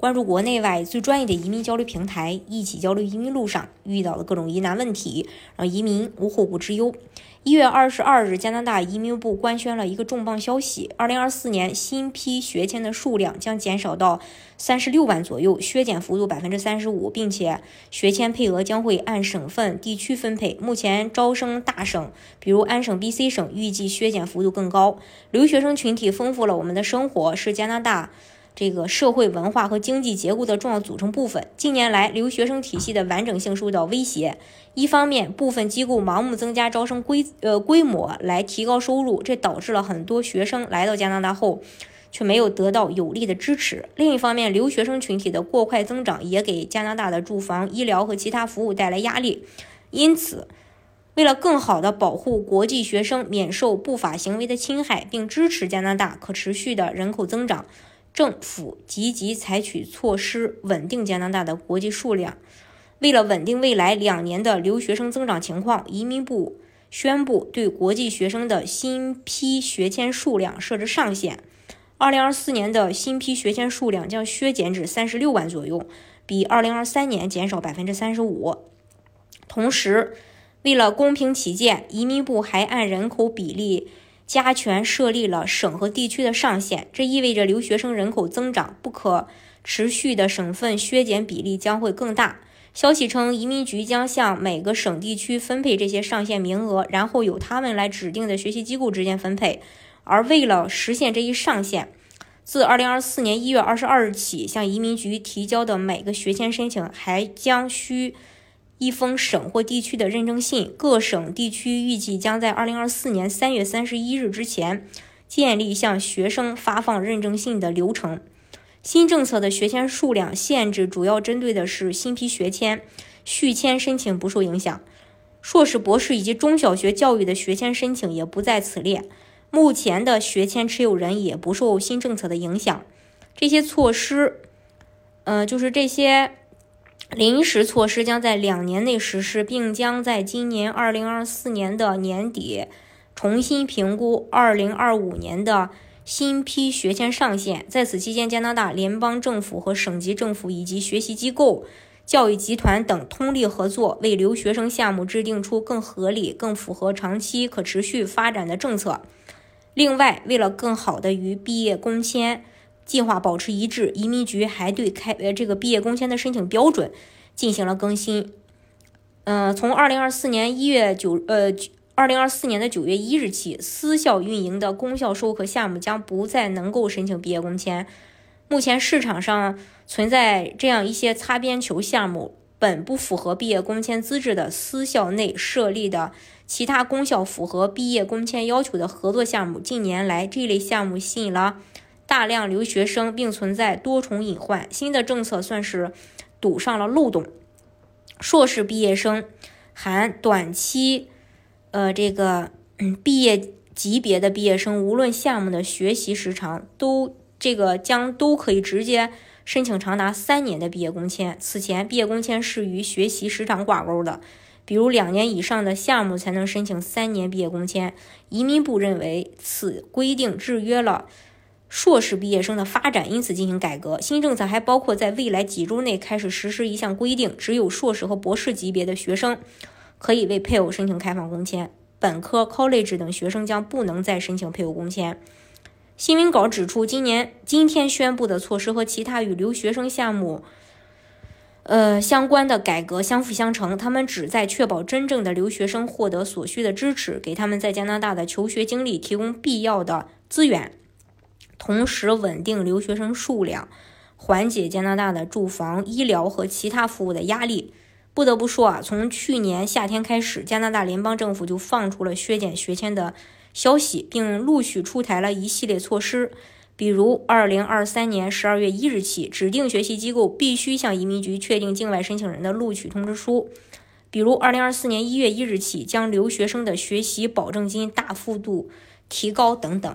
关注国内外最专业的移民交流平台，一起交流移民路上遇到的各种疑难问题，让移民无后顾之忧。一月二十二日，加拿大移民部官宣了一个重磅消息：二零二四年新批学签的数量将减少到三十六万左右，削减幅度百分之三十五，并且学签配额将会按省份地区分配。目前招生大省，比如安省、BC 省，预计削减幅度更高。留学生群体丰富了我们的生活，是加拿大。这个社会文化和经济结构的重要组成部分。近年来，留学生体系的完整性受到威胁。一方面，部分机构盲目增加招生规呃规模来提高收入，这导致了很多学生来到加拿大后却没有得到有力的支持。另一方面，留学生群体的过快增长也给加拿大的住房、医疗和其他服务带来压力。因此，为了更好地保护国际学生免受不法行为的侵害，并支持加拿大可持续的人口增长。政府积极采取措施稳定加拿大的国际数量。为了稳定未来两年的留学生增长情况，移民部宣布对国际学生的新批学签数量设置上限。二零二四年的新批学签数量将削减至三十六万左右，比二零二三年减少百分之三十五。同时，为了公平起见，移民部还按人口比例。加权设立了省和地区的上限，这意味着留学生人口增长不可持续的省份削减比例将会更大。消息称，移民局将向每个省地区分配这些上限名额，然后由他们来指定的学习机构之间分配。而为了实现这一上限，自2024年1月22日起，向移民局提交的每个学签申请还将需。一封省或地区的认证信，各省地区预计将在二零二四年三月三十一日之前建立向学生发放认证信的流程。新政策的学签数量限制主要针对的是新批学签，续签申请不受影响。硕士、博士以及中小学教育的学签申请也不在此列。目前的学签持有人也不受新政策的影响。这些措施，呃，就是这些。临时措施将在两年内实施，并将在今年二零二四年的年底重新评估二零二五年的新批学签上限。在此期间，加拿大联邦政府和省级政府以及学习机构、教育集团等通力合作，为留学生项目制定出更合理、更符合长期可持续发展的政策。另外，为了更好地与毕业工签。计划保持一致，移民局还对开呃这个毕业工签的申请标准进行了更新。嗯，从二零二四年一月九呃二零二四年的九月一日起，私校运营的公校授课项目将不再能够申请毕业工签。目前市场上存在这样一些擦边球项目，本不符合毕业工签资质的私校内设立的其他公校符合毕业工签要求的合作项目。近年来，这类项目吸引了。大量留学生并存在多重隐患，新的政策算是堵上了漏洞。硕士毕业生含短期，呃，这个毕业级别的毕业生，无论项目的学习时长，都这个将都可以直接申请长达三年的毕业工签。此前，毕业工签是与学习时长挂钩的，比如两年以上的项目才能申请三年毕业工签。移民部认为此规定制约了。硕士毕业生的发展因此进行改革。新政策还包括在未来几周内开始实施一项规定：只有硕士和博士级别的学生可以为配偶申请开放工签，本科 college 等学生将不能再申请配偶工签。新闻稿指出，今年今天宣布的措施和其他与留学生项目呃相关的改革相辅相成，他们旨在确保真正的留学生获得所需的支持，给他们在加拿大的求学经历提供必要的资源。同时稳定留学生数量，缓解加拿大的住房、医疗和其他服务的压力。不得不说啊，从去年夏天开始，加拿大联邦政府就放出了削减学签的消息，并陆续出台了一系列措施。比如，二零二三年十二月一日起，指定学习机构必须向移民局确定境外申请人的录取通知书；比如，二零二四年一月一日起，将留学生的学习保证金大幅度提高等等。